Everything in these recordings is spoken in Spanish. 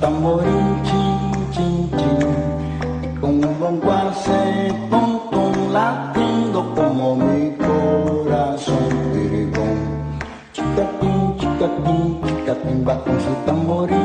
tamboril, chin, chin, chin. Con un bombo se pom, pom, latiendo como mi corazón. Chicapín, chicapín, chicapín, va con su tamboril.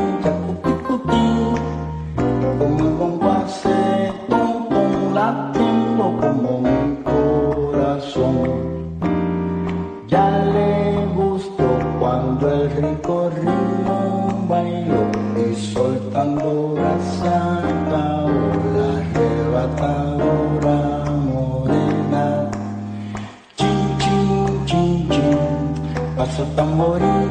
amores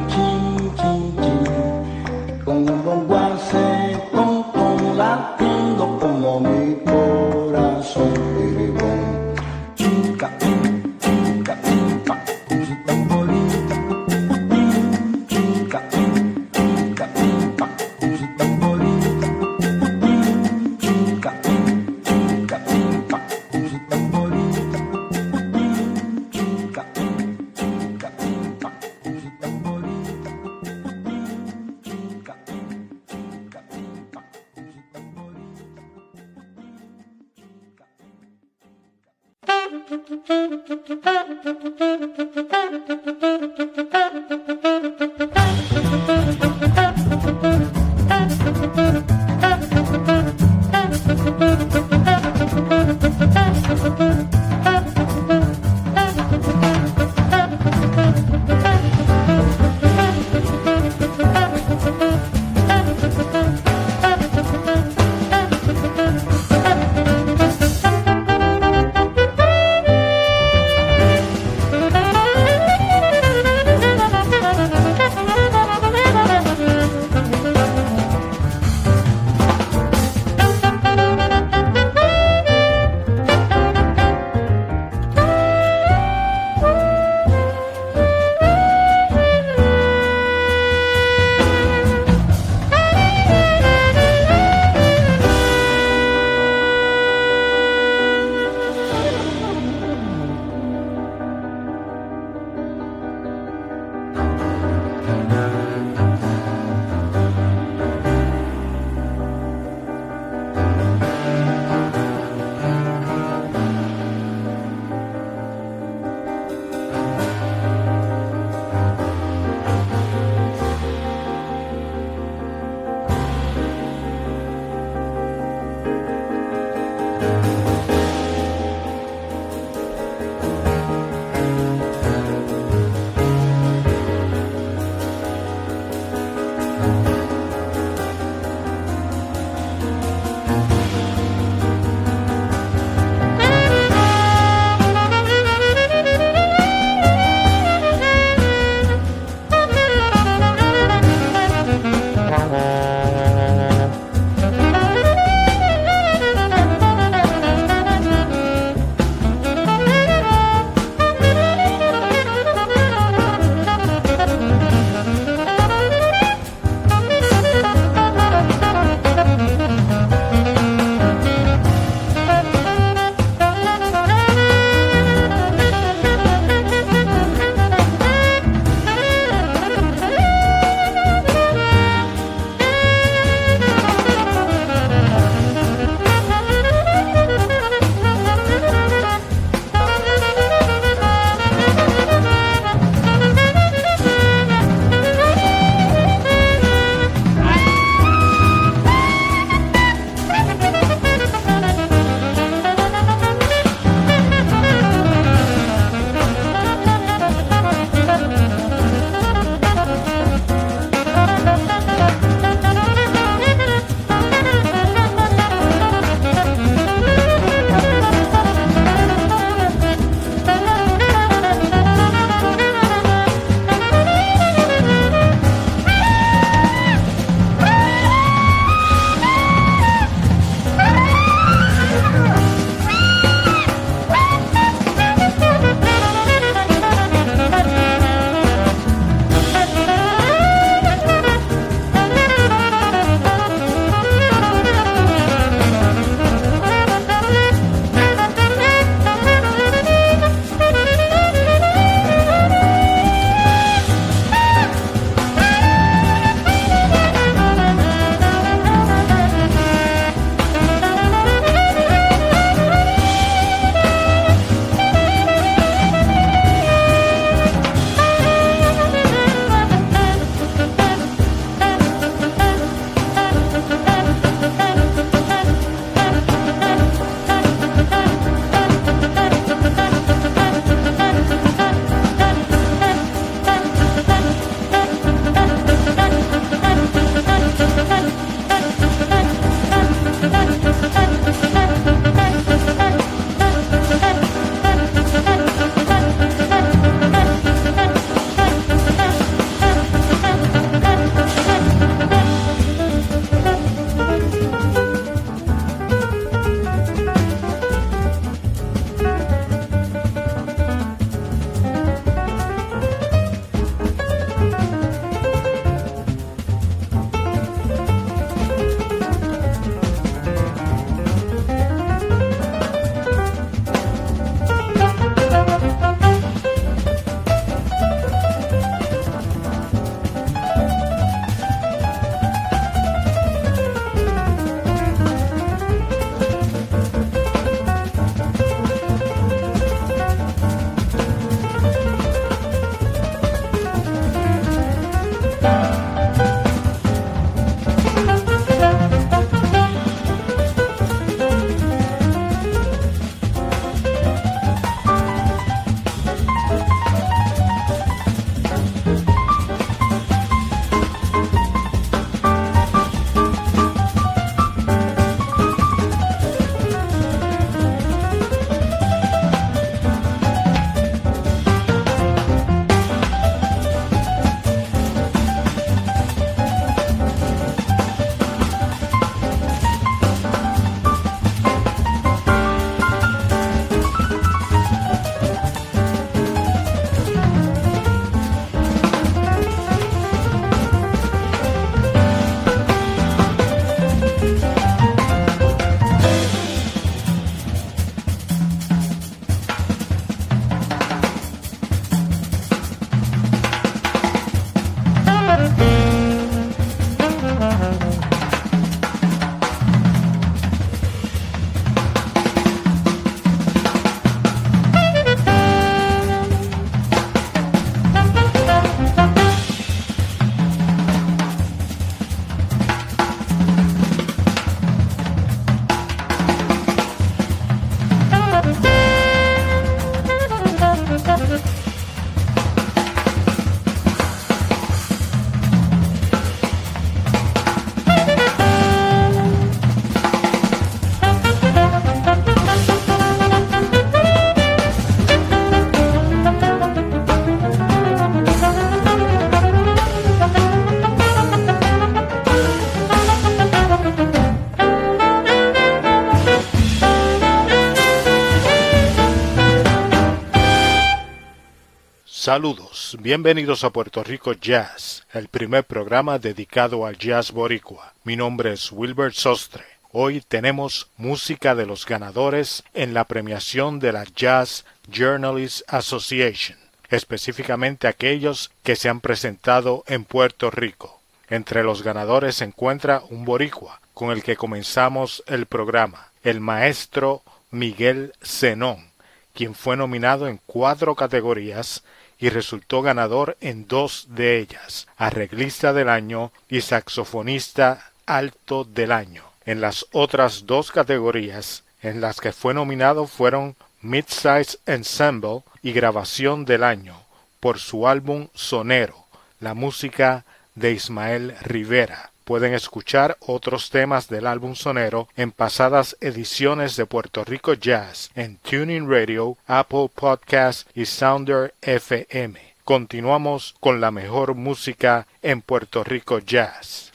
Saludos, bienvenidos a Puerto Rico Jazz, el primer programa dedicado al jazz boricua. Mi nombre es Wilbert Sostre. Hoy tenemos música de los ganadores en la premiación de la Jazz Journalists Association, específicamente aquellos que se han presentado en Puerto Rico. Entre los ganadores se encuentra un boricua, con el que comenzamos el programa, el maestro Miguel Zenón, quien fue nominado en cuatro categorías y resultó ganador en dos de ellas, arreglista del año y saxofonista alto del año. En las otras dos categorías en las que fue nominado fueron Midsize Ensemble y Grabación del año por su álbum Sonero, la música de Ismael Rivera. Pueden escuchar otros temas del álbum sonero en pasadas ediciones de Puerto Rico Jazz en Tuning Radio, Apple Podcast y Sounder FM. Continuamos con la mejor música en Puerto Rico Jazz.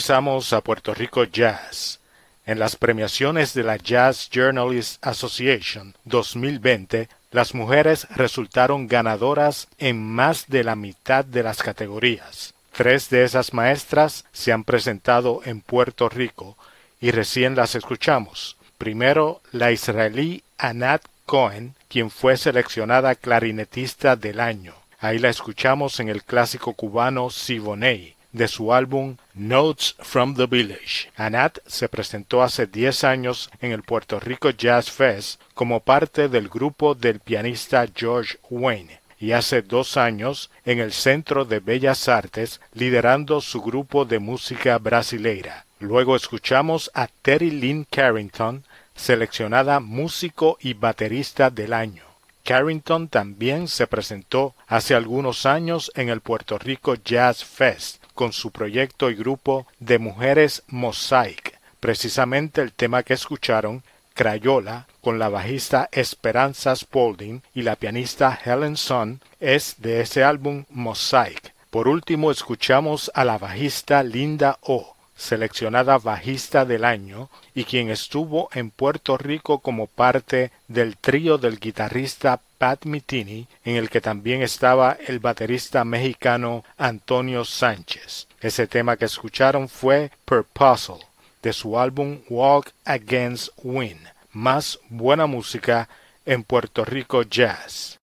Regresamos a Puerto Rico Jazz. En las premiaciones de la Jazz Journalists Association 2020, las mujeres resultaron ganadoras en más de la mitad de las categorías. Tres de esas maestras se han presentado en Puerto Rico y recién las escuchamos. Primero, la israelí Anat Cohen, quien fue seleccionada clarinetista del año. Ahí la escuchamos en el clásico cubano Siboney de su álbum Notes from the Village. Anat se presentó hace 10 años en el Puerto Rico Jazz Fest como parte del grupo del pianista George Wayne y hace dos años en el Centro de Bellas Artes liderando su grupo de música brasileira. Luego escuchamos a Terry Lynn Carrington, seleccionada músico y baterista del año. Carrington también se presentó hace algunos años en el Puerto Rico Jazz Fest con su proyecto y grupo de mujeres Mosaic. Precisamente el tema que escucharon, Crayola, con la bajista Esperanza Spalding y la pianista Helen Son, es de ese álbum Mosaic. Por último escuchamos a la bajista Linda O, seleccionada bajista del año y quien estuvo en Puerto Rico como parte del trío del guitarrista Pat Mitini, en el que también estaba el baterista mexicano Antonio Sánchez. Ese tema que escucharon fue Purposeful, de su álbum Walk Against Wind. Más buena música en Puerto Rico Jazz.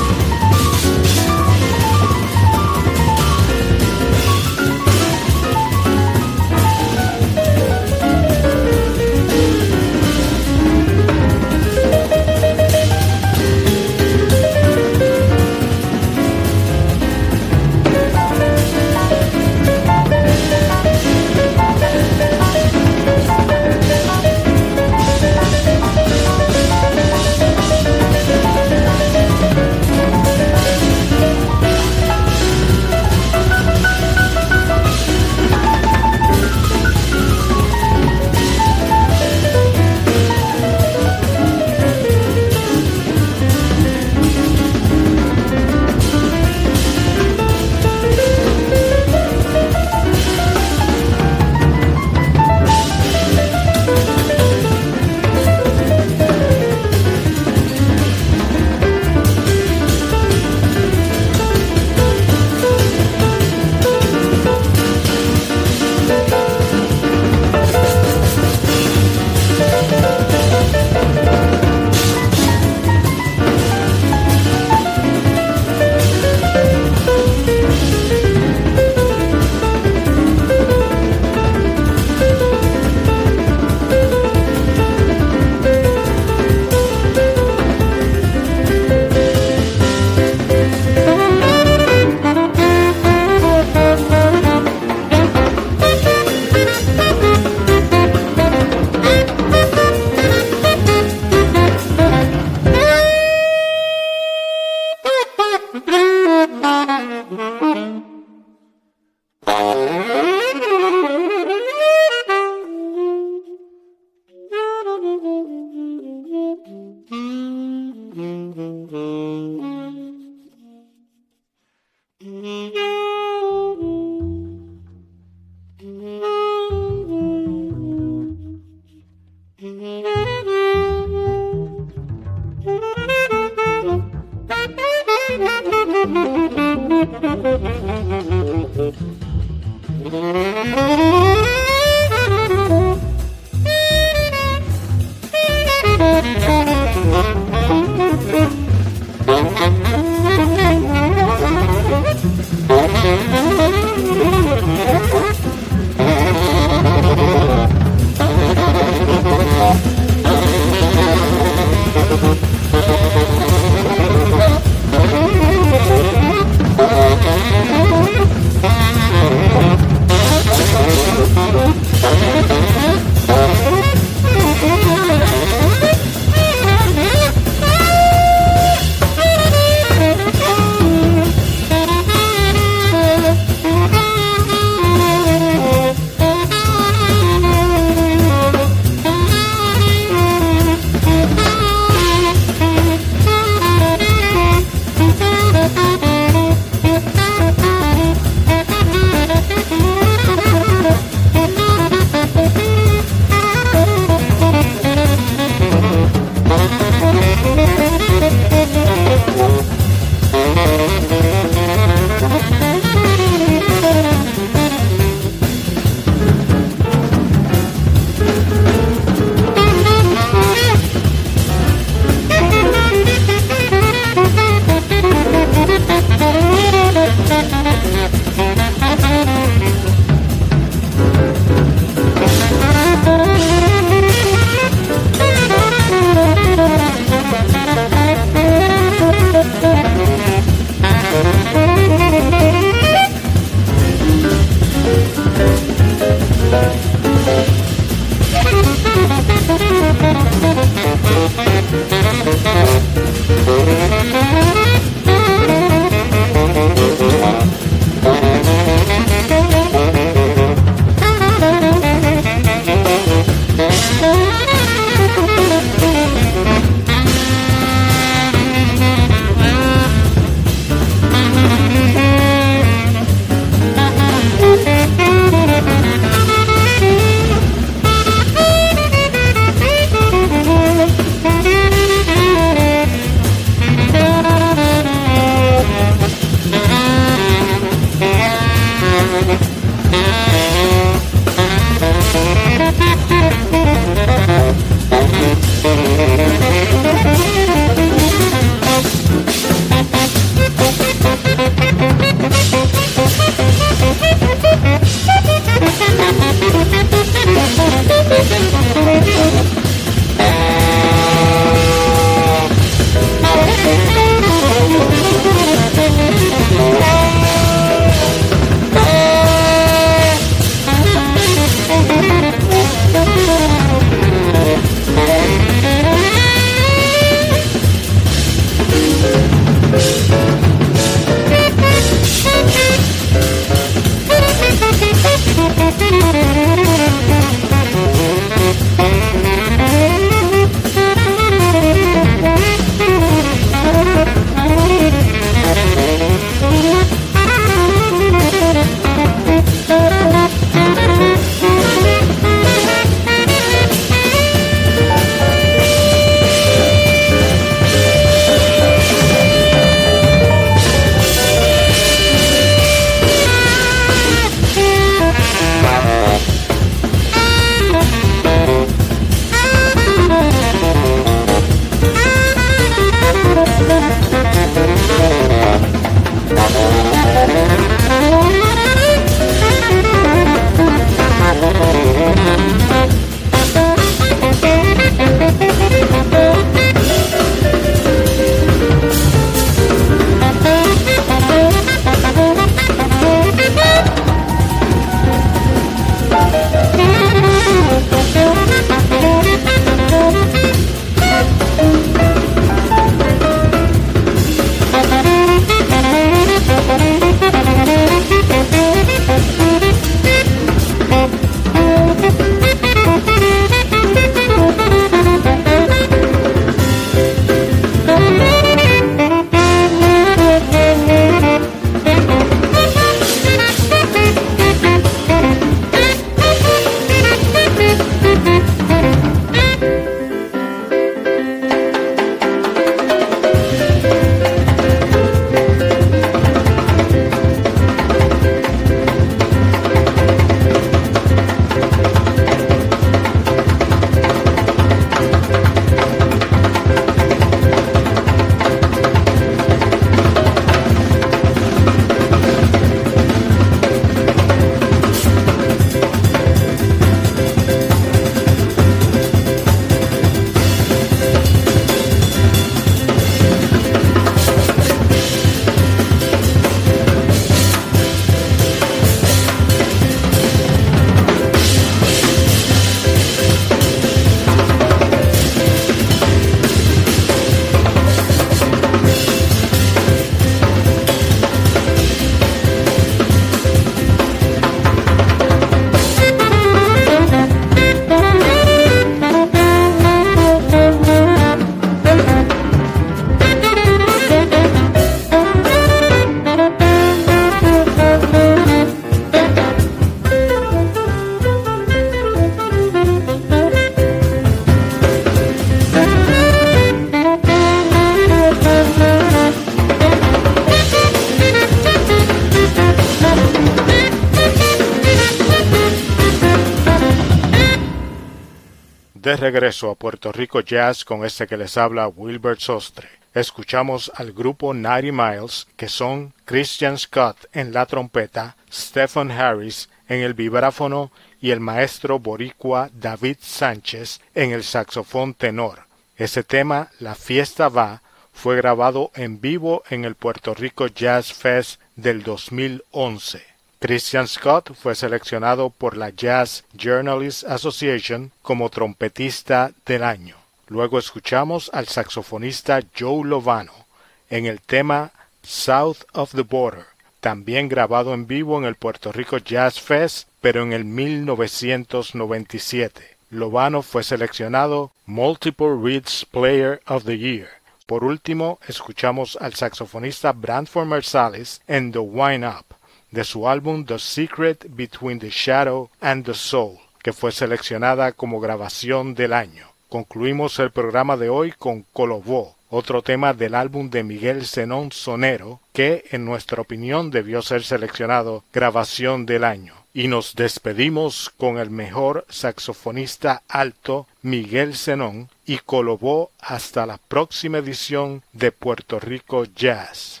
De regreso a Puerto Rico Jazz con este que les habla Wilbert Sostre. Escuchamos al grupo Ninety Miles, que son Christian Scott en la trompeta, Stephen Harris en el vibráfono y el maestro boricua David Sánchez en el saxofón tenor. Ese tema, La fiesta va, fue grabado en vivo en el Puerto Rico Jazz Fest del 2011. Christian Scott fue seleccionado por la Jazz Journalists Association como trompetista del año. Luego escuchamos al saxofonista Joe Lovano en el tema South of the Border, también grabado en vivo en el Puerto Rico Jazz Fest, pero en el 1997. Lovano fue seleccionado Multiple Reeds Player of the Year. Por último, escuchamos al saxofonista Brantford Marsalis en The Wine Up, de su álbum The Secret Between the Shadow and the Soul, que fue seleccionada como grabación del año. Concluimos el programa de hoy con Colobó, otro tema del álbum de Miguel Zenón Sonero, que en nuestra opinión debió ser seleccionado grabación del año. Y nos despedimos con el mejor saxofonista alto, Miguel Zenón, y Colobó hasta la próxima edición de Puerto Rico Jazz.